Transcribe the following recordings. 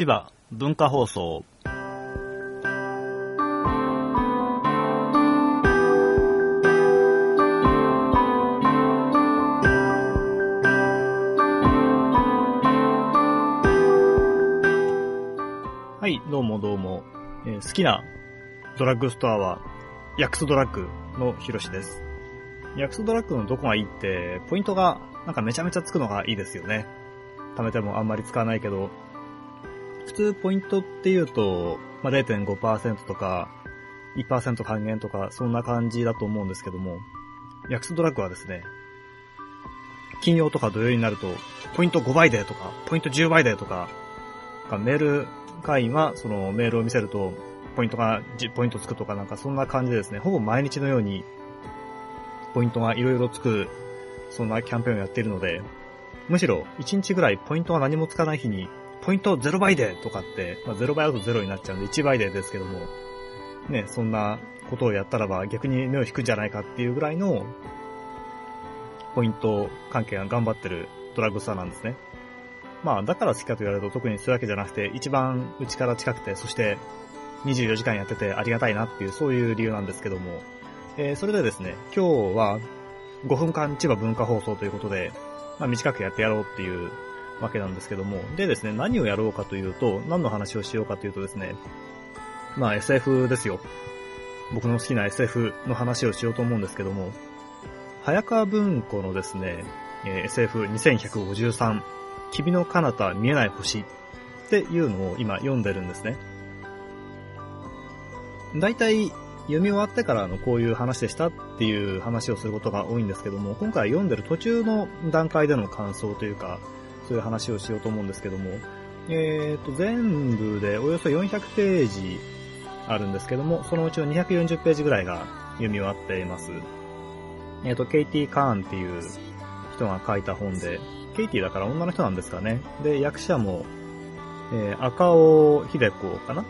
千葉文化放送はい、どうもどうも。えー好きなドラッグストアは、ヤクスドラッグのヒロシです。ヤクスドラッグのどこがいいって、ポイントがなんかめちゃめちゃつくのがいいですよね。貯めてもあんまり使わないけど、普通ポイントって言うと、まあ、0.5%とか、1%還元とか、そんな感じだと思うんですけども、ヤクスドラッグはですね、金曜とか土曜になると、ポイント5倍でとか、ポイント10倍でとか、メール会員はそのメールを見せると、ポイントが10ポイントつくとかなんかそんな感じでですね、ほぼ毎日のように、ポイントがいろいろつく、そんなキャンペーンをやっているので、むしろ1日ぐらいポイントが何もつかない日に、ポイント0倍でとかって、まあ、0倍だと0になっちゃうんで1倍でですけども、ね、そんなことをやったらば逆に目を引くんじゃないかっていうぐらいの、ポイント関係が頑張ってるドラッグストアなんですね。まあ、だから好きかと言われると特にそういうわけじゃなくて、一番うちから近くて、そして24時間やっててありがたいなっていう、そういう理由なんですけども、えー、それでですね、今日は5分間千葉文化放送ということで、まあ短くやってやろうっていうわけなんですけども、でですね、何をやろうかというと、何の話をしようかというとですね、まあ SF ですよ。僕の好きな SF の話をしようと思うんですけども、早川文庫のですね、SF2153 君の彼方見えない星っていうのを今読んでるんですね。大体読み終わってからのこういう話でしたっていう話をすることが多いんですけども、今回読んでる途中の段階での感想というか、そういう話をしようと思うんですけども、えーと、全部でおよそ400ページあるんですけども、そのうちの240ページぐらいが読み終わっています。えーと、ケイティ・カーンっていう人が書いた本で、ケイティだから女の人なんですかね。で、役者も、えー赤尾秀子かな？っ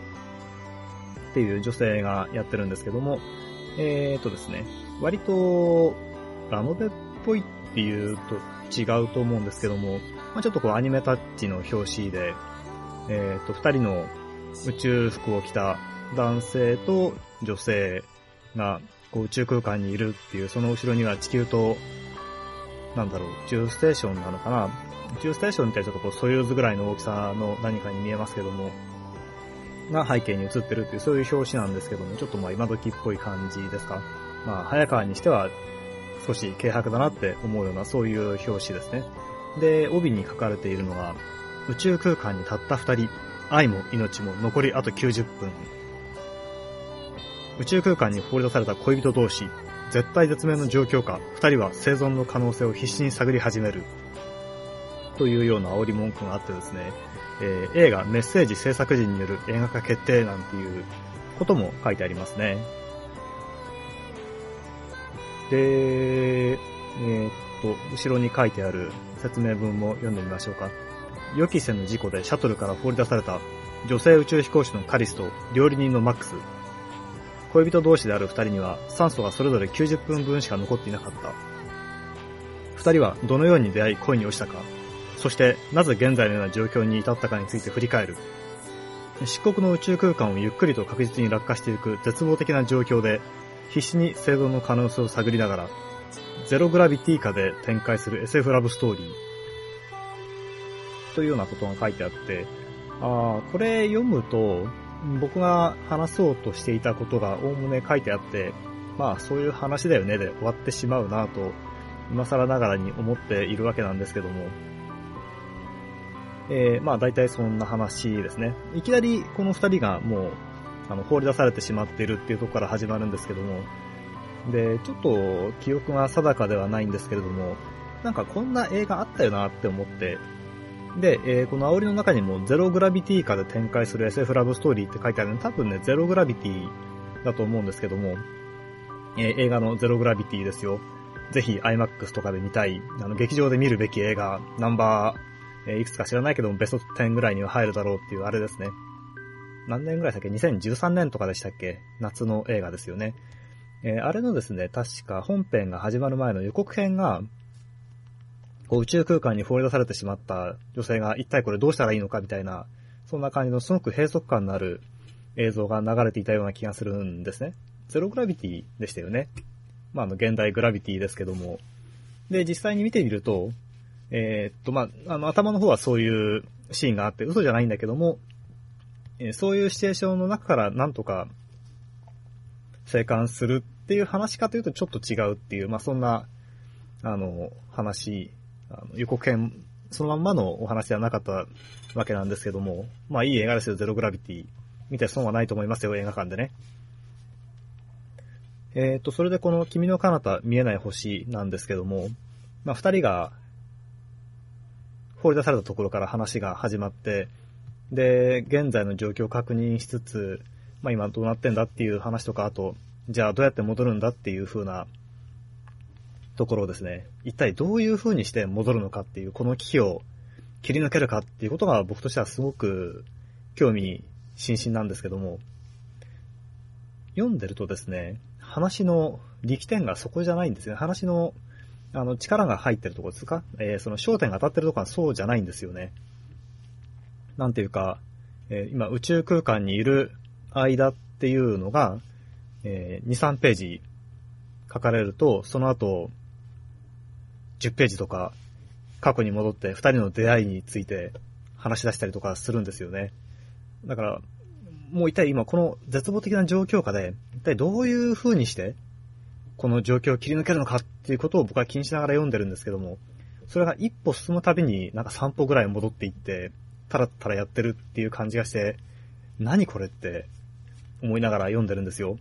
ていう女性がやってるんですけども、えーとですね、割と、ラノベっぽいっていうと違うと思うんですけども、まあ、ちょっとこうアニメタッチの表紙で、えーと、二人の宇宙服を着た男性と女性がこう宇宙空間にいるっていう、その後ろには地球となんだろう、宇宙ステーションなのかな？宇宙ステーションってちょっとこう、ソユーズぐらいの大きさの何かに見えますけども、が背景に映ってるっていう、そういう表紙なんですけども、ちょっとまあ今時っぽい感じですか？まあ、早川にしては少し軽薄だなって思うような、そういう表紙ですね。で、帯に書かれているのが、宇宙空間にたった二人、愛も命も残りあと90分。宇宙空間に放り出された恋人同士、絶対絶命の状況下、二人は生存の可能性を必死に探り始める。というような煽り文句があってですね、えー映画メッセージ制作時による映画化決定なんていうことも書いてありますね。で、えーっと、後ろに書いてある説明文も読んでみましょうか。予期せぬ事故でシャトルから放り出された女性宇宙飛行士のカリスと料理人のマックス。恋人同士である二人には酸素がそれぞれ90分分しか残っていなかった。二人はどのように出会い恋に落ちたか、そしてなぜ現在のような状況に至ったかについて振り返る。漆黒の宇宙空間をゆっくりと確実に落下していく絶望的な状況で、必死に生存の可能性を探りながら、ゼログラビティ下で展開する SF ラブストーリー。というようなことが書いてあって、あーこれ読むと、僕が話そうとしていたことがおおむね書いてあって、まあそういう話だよねで終わってしまうなと、今更ながらに思っているわけなんですけども、えー、まあ大体そんな話ですね。いきなりこの二人がもう、あの、放り出されてしまっているっていうとこから始まるんですけども、で、ちょっと記憶が定かではないんですけれども、なんかこんな映画あったよなって思って、で、えーこの煽りの中にもゼログラビティ下で展開する SF ラブストーリーって書いてあるので、多分ね、ゼログラビティだと思うんですけども、えー映画のゼログラビティですよ。ぜひ IMAX とかで見たい、あの、劇場で見るべき映画、ナンバー、えーいくつか知らないけども、ベスト10ぐらいには入るだろうっていうあれですね。何年ぐらいだっけ ?2013 年とかでしたっけ？夏の映画ですよね。えーあれのですね、確か本編が始まる前の予告編が、こう宇宙空間に放り出されてしまった女性が一体これどうしたらいいのかみたいな、そんな感じのすごく閉塞感のある映像が流れていたような気がするんですね。ゼログラビティでしたよね。まあ、あの、現代グラビティですけども。で、実際に見てみると、えー、っと、まあ、あの、頭の方はそういうシーンがあって、嘘じゃないんだけども、え、そういうシチュエーションの中からなんとか、生還するっていう話かというとちょっと違うっていう、まあ、そんな、あの、話、あの予告編、そのまんまのお話ではなかったわけなんですけども、まあいい映画ですよ、ゼログラビティ。見て損はないと思いますよ、映画館でね。えっ、ー、と、それでこの君の彼方見えない星なんですけども、まあ二人が放り出されたところから話が始まって、で、現在の状況を確認しつつ、まあ今どうなってんだっていう話とか、あと、じゃあどうやって戻るんだっていう風なところをですね、一体どういう風にして戻るのかっていう、この危機を切り抜けるかっていうことが僕としてはすごく興味津々なんですけども、読んでるとですね、話の力点がそこじゃないんですよね。話の、あの、力が入ってるところですか？えー、その焦点が当たってるところはそうじゃないんですよね。なんていうか、えー、今宇宙空間にいる間っていうのが、えー、2、3ページ書かれると、その後、10ページとか、過去に戻って2人の出会いについて話し出したりとかするんですよね。だから、もう一体今この絶望的な状況下で、一体どういう風にして、この状況を切り抜けるのかっていうことを僕は気にしながら読んでるんですけども、それが一歩進むたびになんか3歩ぐらい戻っていって、たらたらやってるっていう感じがして、何これって思いながら読んでるんですよ。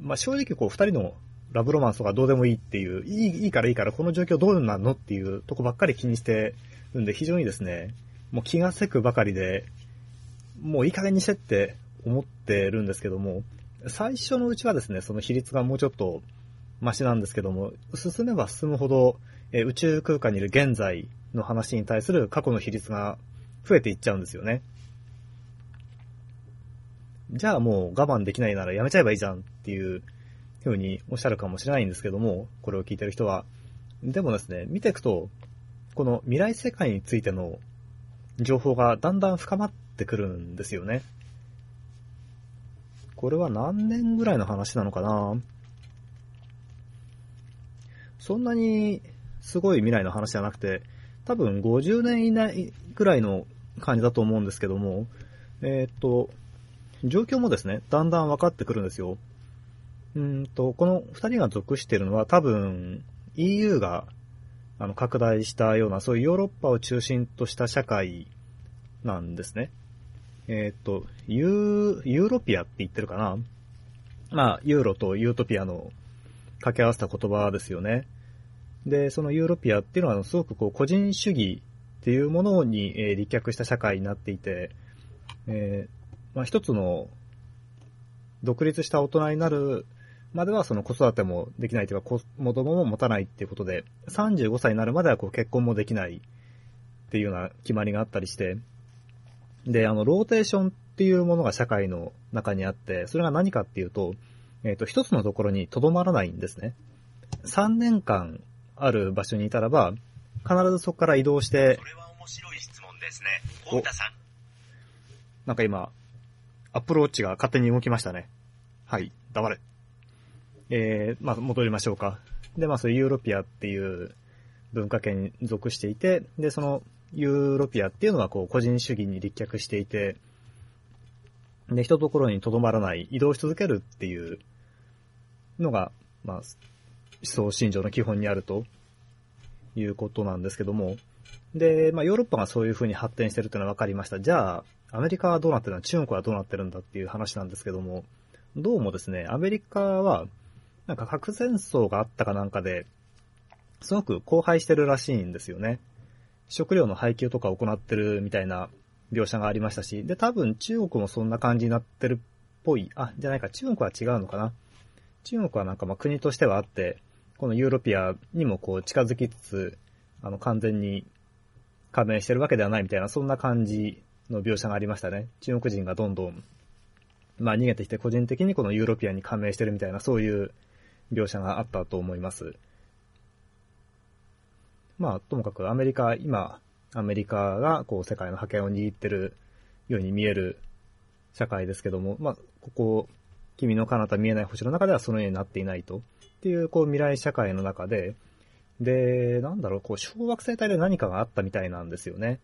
まあ、正直こう二人のラブロマンスとかどうでもいいっていう、いい、いいからいいからこの状況どうなんのっていうとこばっかり気にしてるんで非常にですね、もう気がせくばかりで、もういい加減にしてって思ってるんですけども、最初のうちはですね、その比率がもうちょっとマシなんですけども、進めば進むほど、え宇宙空間にいる現在の話に対する過去の比率が増えていっちゃうんですよね。じゃあもう我慢できないならやめちゃえばいいじゃんっていうふうにおっしゃるかもしれないんですけども、これを聞いてる人は。でもですね、見ていくと、この未来世界についての情報がだんだん深まってくるんですよね。これは何年ぐらいの話なのかな？そんなにすごい未来の話じゃなくて、多分50年以内ぐらいの感じだと思うんですけども、えー、っと、状況もですね、だんだん分かってくるんですよ。うんと、この二人が属しているのは多分 EU があの拡大したような、そういうヨーロッパを中心とした社会なんですね。えっ、と、ユー、ユーロピアって言ってるかなまあ、ユーロとユートピアの掛け合わせた言葉ですよね。で、そのユーロピアっていうのは、すごくこう、個人主義っていうものに、えー、立脚した社会になっていて、えー、まあ、一つの独立した大人になるまではその子育てもできないというか、子供も持たないっていうことで、35歳になるまではこう結婚もできないっていうような決まりがあったりして、で、あの、ローテーションっていうものが社会の中にあって、それが何かっていうと、えっ、ー、と、一つのところに留まらないんですね。3年間ある場所にいたらば、必ずそこから移動して、これは面白い質問ですね。本田さん。なんか今、アップルウォッチが勝手に動きましたね。はい、黙れ。えー、まあ、戻りましょうか。で、まあ、そういうユーロピアっていう文化圏に属していて、で、そのユーロピアっていうのはこう個人主義に立脚していて、で、一ところに留まらない、移動し続けるっていうのが、まあ、思想信条の基本にあるということなんですけども、で、まあ、ヨーロッパがそういう風に発展してるっていうのは分かりました。じゃあ、アメリカはどうなってるの？中国はどうなってるんだっていう話なんですけども、どうもですね、アメリカは、なんか核戦争があったかなんかで、すごく荒廃してるらしいんですよね。食料の配給とか行ってるみたいな描写がありましたし、で、多分中国もそんな感じになってるっぽい。あ、じゃないか、中国は違うのかな？中国はなんかまあ国としてはあって、このユーロピアにもこう近づきつつ、あの完全に加盟してるわけではないみたいな、そんな感じの描写がありましたね。中国人がどんどん、まあ逃げてきて個人的にこのユーロピアに加盟してるみたいな、そういう描写があったと思います。まあ、ともかくアメリカ、今、アメリカがこう世界の覇権を握ってるように見える社会ですけども、まあ、ここ、君の彼方見えない星の中ではそのようになっていないと。っていう、こう未来社会の中で、で、なんだろう、こう小惑星帯で何かがあったみたいなんですよね。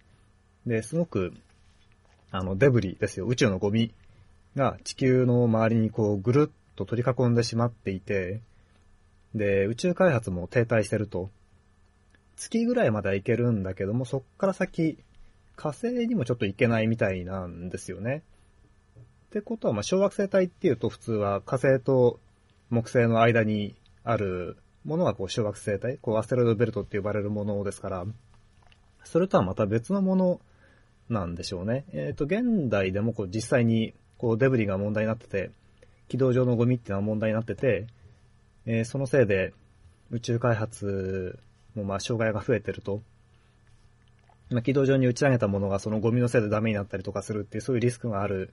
で、すごく、あの、デブリですよ、宇宙のゴミが地球の周りにこうぐるっと取り囲んでしまっていて、で、宇宙開発も停滞してると。月ぐらいまでは行けるんだけども、そっから先、火星にもちょっと行けないみたいなんですよね。ってことは、まあ、小惑星帯っていうと普通は火星と木星の間にあるものがこう小惑星帯、こうアステロイドベルトって呼ばれるものですから、それとはまた別のものなんでしょうね。えっ、ー、と、現代でもこう実際にこうデブリが問題になってて、軌道上のゴミっていうのは問題になってて、えー、そのせいで宇宙開発もまあ障害が増えてると。まあ、軌道上に打ち上げたものがそのゴミのせいでダメになったりとかするっていうそういうリスクがある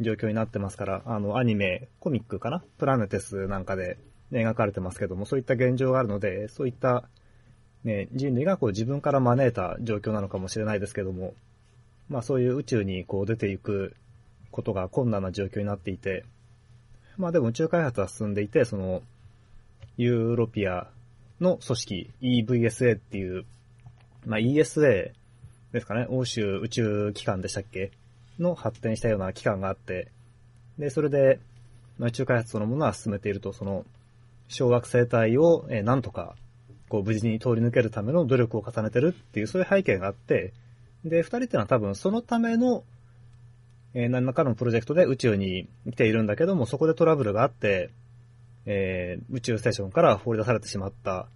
状況になってますから、あの、アニメ、コミックかな？プラネテスなんかで描かれてますけども、そういった現状があるので、そういった、ね、人類がこう自分から招いた状況なのかもしれないですけども、まあそういう宇宙にこう出ていくことが困難な状況になっていて、まあでも宇宙開発は進んでいて、その、ユーロピアの組織 EVSA っていう、まあ ESA ですかね、欧州宇宙機関でしたっけの発展したような機関があって、で、それで、宇宙開発そのものは進めていると、その、小惑星帯を、えー、なんとか、こう、無事に通り抜けるための努力を重ねてるっていう、そういう背景があって、で、二人っていうのは多分そのための、えー、何らかのプロジェクトで宇宙に来ているんだけども、そこでトラブルがあって、えー、宇宙ステーションから放り出されてしまった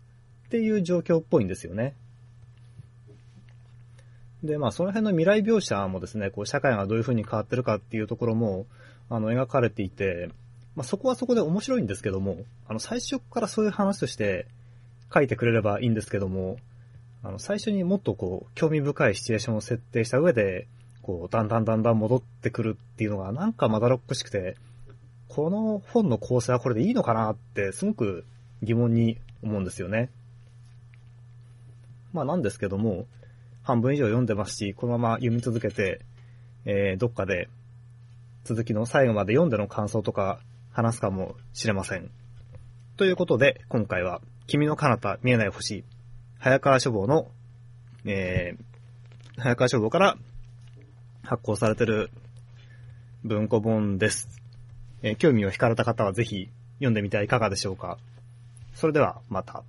っていう状況っぽいんですよね。で、まあ、その辺の未来描写もですね、こう、社会がどういう風に変わってるかっていうところも、あの、描かれていて、まあ、そこはそこで面白いんですけども、あの、最初からそういう話として書いてくれればいいんですけども、あの、最初にもっとこう、興味深いシチュエーションを設定した上で、こう、だんだんだんだん戻ってくるっていうのが、なんかまだろっこしくて、この本の構成はこれでいいのかなって、すごく疑問に思うんですよね。まあなんですけども、半分以上読んでますし、このまま読み続けて、えー、どっかで続きの最後まで読んでの感想とか話すかもしれません。ということで、今回は、君の彼方見えない星、早川書房の、えー、早川書房から発行されてる文庫本です。えー、興味を惹かれた方はぜひ読んでみてはいかがでしょうか。それでは、また。